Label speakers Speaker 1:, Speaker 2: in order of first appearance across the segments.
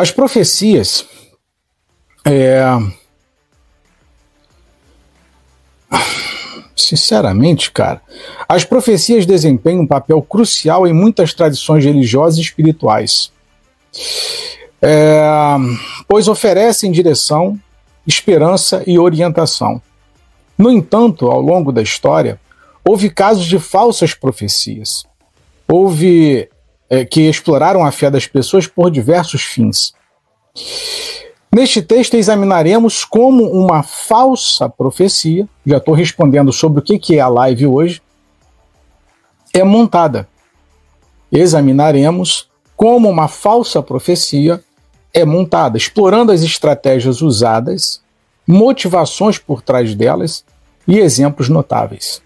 Speaker 1: As profecias. É... Sinceramente, cara, as profecias desempenham um papel crucial em muitas tradições religiosas e espirituais, é... pois oferecem direção, esperança e orientação. No entanto, ao longo da história, houve casos de falsas profecias. Houve é, que exploraram a fé das pessoas por diversos fins. Neste texto examinaremos como uma falsa profecia, já estou respondendo sobre o que é a live hoje, é montada. Examinaremos como uma falsa profecia é montada, explorando as estratégias usadas, motivações por trás delas e exemplos notáveis.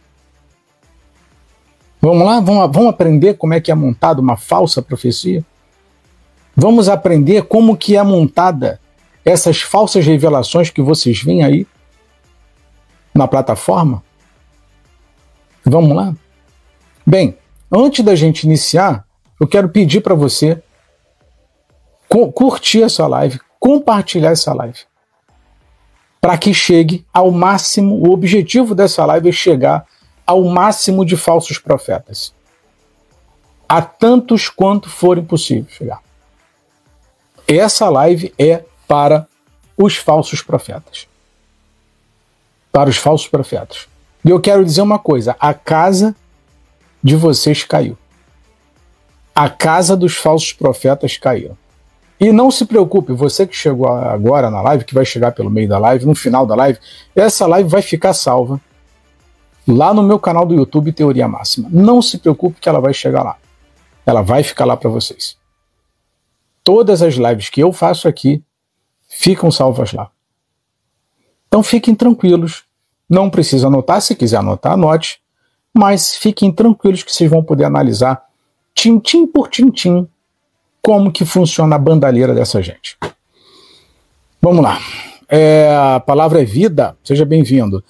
Speaker 1: Vamos lá? Vamos, vamos aprender como é que é montada uma falsa profecia? Vamos aprender como que é montada essas falsas revelações que vocês veem aí na plataforma? Vamos lá? Bem, antes da gente iniciar, eu quero pedir para você curtir essa live, compartilhar essa live. Para que chegue ao máximo, o objetivo dessa live é chegar ao máximo de falsos profetas. A tantos quanto forem possível chegar. Essa live é para os falsos profetas. Para os falsos profetas. E eu quero dizer uma coisa: a casa de vocês caiu. A casa dos falsos profetas caiu. E não se preocupe, você que chegou agora na live, que vai chegar pelo meio da live, no final da live, essa live vai ficar salva lá no meu canal do YouTube Teoria Máxima. Não se preocupe que ela vai chegar lá. Ela vai ficar lá para vocês. Todas as lives que eu faço aqui ficam salvas lá. Então fiquem tranquilos. Não precisa anotar, se quiser anotar, anote. Mas fiquem tranquilos que vocês vão poder analisar tintim por tintim como que funciona a bandalheira dessa gente. Vamos lá. É, a palavra é vida. Seja bem-vindo.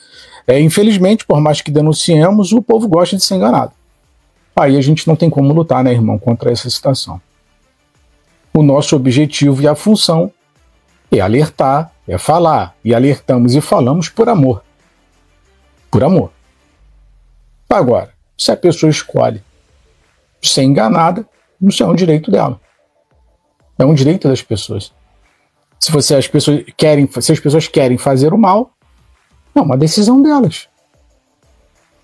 Speaker 1: É, infelizmente, por mais que denunciemos, o povo gosta de ser enganado. Aí a gente não tem como lutar, né, irmão, contra essa situação. O nosso objetivo e a função é alertar, é falar. E alertamos e falamos por amor. Por amor. Agora, se a pessoa escolhe ser enganada, isso é um direito dela. É um direito das pessoas. Se você as pessoas querem, se as pessoas querem fazer o mal, é uma decisão delas.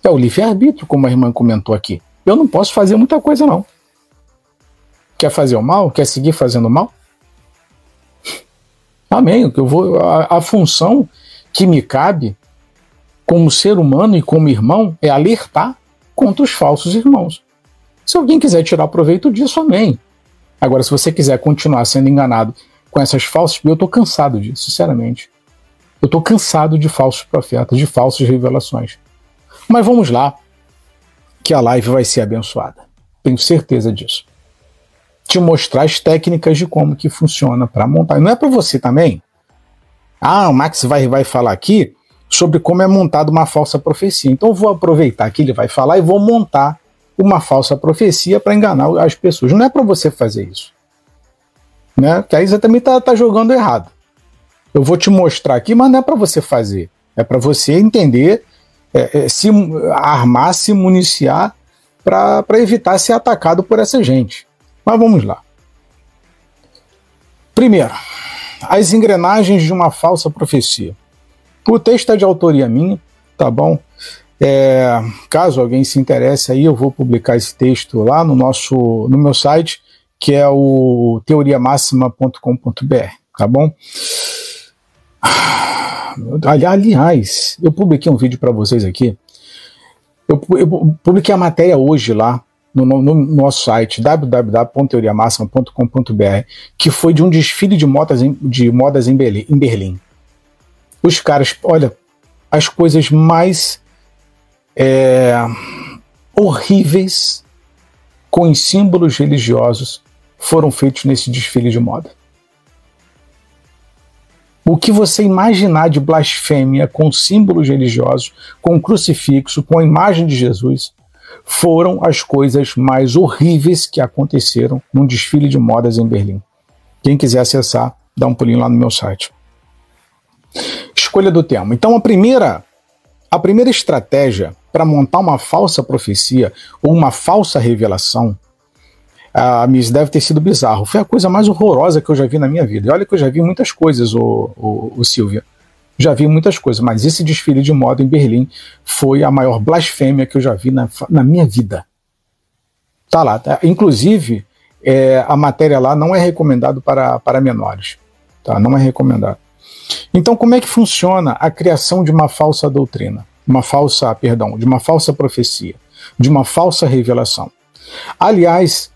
Speaker 1: É o livre-arbítrio, como a irmã comentou aqui. Eu não posso fazer muita coisa, não. Quer fazer o mal? Quer seguir fazendo mal? Amém. Eu vou, a, a função que me cabe como ser humano e como irmão é alertar contra os falsos irmãos. Se alguém quiser tirar proveito disso, amém. Agora, se você quiser continuar sendo enganado com essas falsas, eu estou cansado disso, sinceramente. Eu estou cansado de falsos profetas, de falsas revelações. Mas vamos lá, que a live vai ser abençoada. Tenho certeza disso. Te mostrar as técnicas de como que funciona para montar. Não é para você também? Ah, o Max vai, vai falar aqui sobre como é montada uma falsa profecia. Então eu vou aproveitar que ele vai falar e vou montar uma falsa profecia para enganar as pessoas. Não é para você fazer isso. Né? Que aí você também está tá jogando errado. Eu vou te mostrar aqui, mas não é para você fazer. É para você entender, é, é, se armar, se municiar para evitar ser atacado por essa gente. Mas vamos lá. Primeiro, as engrenagens de uma falsa profecia. O texto é de autoria minha, tá bom? É, caso alguém se interesse aí, eu vou publicar esse texto lá no nosso, no meu site, que é o teoriamaxima.com.br, tá bom? Aliás, eu publiquei um vídeo para vocês aqui. Eu, eu, publiquei a matéria hoje lá no, no, no nosso site www.teoriamaxima.com.br, que foi de um desfile de modas em, de modas em Berlim, em Berlim. Os caras, olha, as coisas mais é, horríveis com símbolos religiosos foram feitos nesse desfile de moda. O que você imaginar de blasfêmia com símbolos religiosos, com crucifixo, com a imagem de Jesus, foram as coisas mais horríveis que aconteceram num desfile de modas em Berlim. Quem quiser acessar, dá um pulinho lá no meu site. Escolha do tema. Então a primeira a primeira estratégia para montar uma falsa profecia ou uma falsa revelação ah, me deve ter sido bizarro. Foi a coisa mais horrorosa que eu já vi na minha vida. E olha que eu já vi muitas coisas, o, o, o Silvia. Já vi muitas coisas, mas esse desfile de moda em Berlim foi a maior blasfêmia que eu já vi na, na minha vida. Tá lá. Tá? Inclusive, é, a matéria lá não é recomendado para, para menores. Tá? Não é recomendado. Então, como é que funciona a criação de uma falsa doutrina? Uma falsa, perdão, de uma falsa profecia, de uma falsa revelação. Aliás,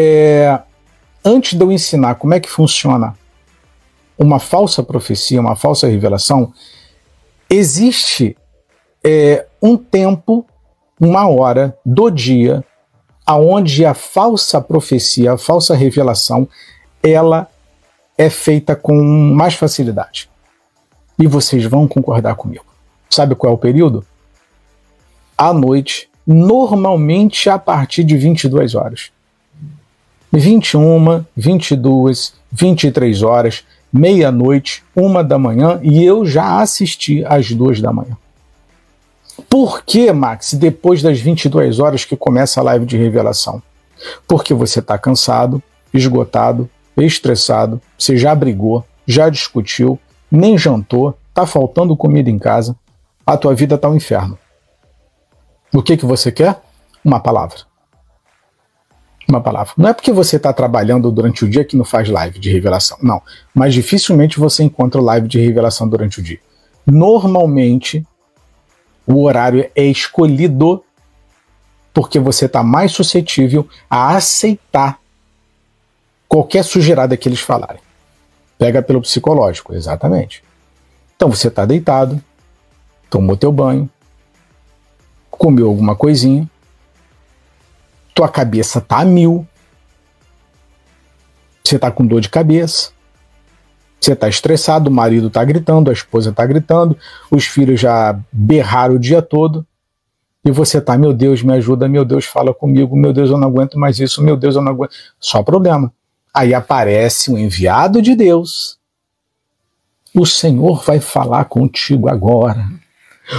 Speaker 1: é, antes de eu ensinar como é que funciona uma falsa profecia, uma falsa revelação, existe é, um tempo, uma hora do dia, aonde a falsa profecia, a falsa revelação, ela é feita com mais facilidade. E vocês vão concordar comigo. Sabe qual é o período? À noite, normalmente a partir de 22 horas. 21, 22, 23 horas, meia-noite, uma da manhã, e eu já assisti às duas da manhã. Por que, Max, depois das 22 horas que começa a live de revelação? Porque você está cansado, esgotado, estressado, você já brigou, já discutiu, nem jantou, está faltando comida em casa, a tua vida está um inferno. O que, que você quer? Uma palavra. Uma palavra. Não é porque você está trabalhando durante o dia que não faz live de revelação. Não. Mas dificilmente você encontra live de revelação durante o dia. Normalmente, o horário é escolhido porque você está mais suscetível a aceitar qualquer sujeirada que eles falarem. Pega pelo psicológico, exatamente. Então você está deitado, tomou teu banho, comeu alguma coisinha, tua cabeça tá a mil, você tá com dor de cabeça, você tá estressado, o marido tá gritando, a esposa tá gritando, os filhos já berraram o dia todo, e você tá, meu Deus, me ajuda, meu Deus, fala comigo, meu Deus, eu não aguento mais isso, meu Deus, eu não aguento. Só problema. Aí aparece um enviado de Deus. O Senhor vai falar contigo agora.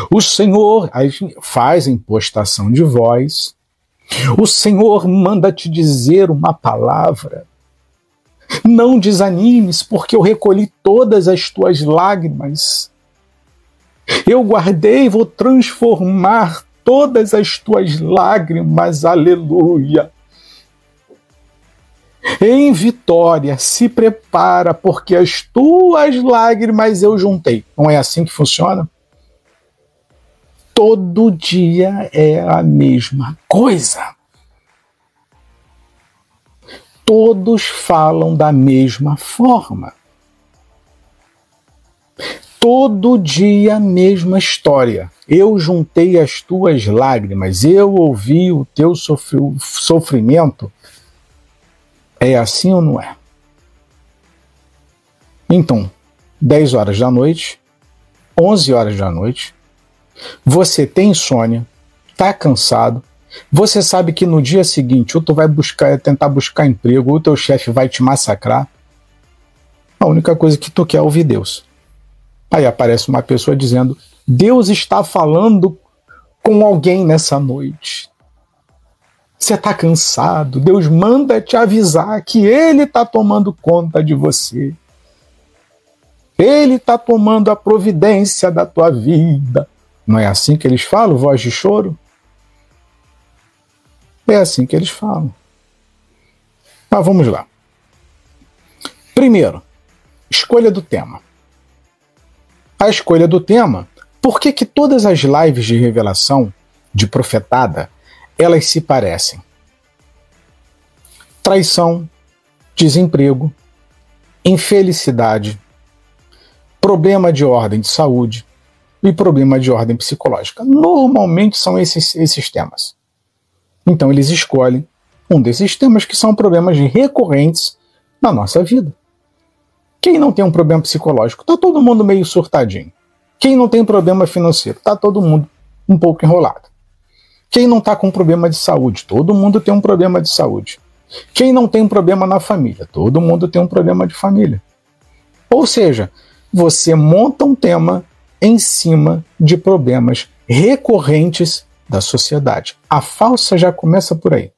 Speaker 1: O Senhor aí faz impostação de voz. O Senhor manda te dizer uma palavra. Não desanimes, porque eu recolhi todas as tuas lágrimas. Eu guardei e vou transformar todas as tuas lágrimas. Aleluia. Em vitória, se prepara, porque as tuas lágrimas eu juntei. Não é assim que funciona? Todo dia é a mesma coisa. Todos falam da mesma forma. Todo dia a mesma história. Eu juntei as tuas lágrimas, eu ouvi o teu sofrimento. É assim ou não é? Então, 10 horas da noite, 11 horas da noite, você tem insônia, tá cansado, você sabe que no dia seguinte ou tu vai buscar, tentar buscar emprego, ou o teu chefe vai te massacrar. A única coisa que tu quer é ouvir Deus. Aí aparece uma pessoa dizendo: Deus está falando com alguém nessa noite. Você está cansado, Deus manda te avisar que Ele está tomando conta de você. Ele está tomando a providência da tua vida. Não é assim que eles falam, voz de choro? É assim que eles falam. Mas vamos lá. Primeiro, escolha do tema. A escolha do tema, por que, que todas as lives de revelação, de profetada, elas se parecem? Traição, desemprego, infelicidade, problema de ordem de saúde, e problema de ordem psicológica. Normalmente são esses, esses temas. Então eles escolhem um desses temas que são problemas recorrentes na nossa vida. Quem não tem um problema psicológico? Está todo mundo meio surtadinho. Quem não tem problema financeiro? Está todo mundo um pouco enrolado. Quem não está com problema de saúde? Todo mundo tem um problema de saúde. Quem não tem um problema na família? Todo mundo tem um problema de família. Ou seja, você monta um tema em cima de problemas recorrentes da sociedade. A falsa já começa por aí.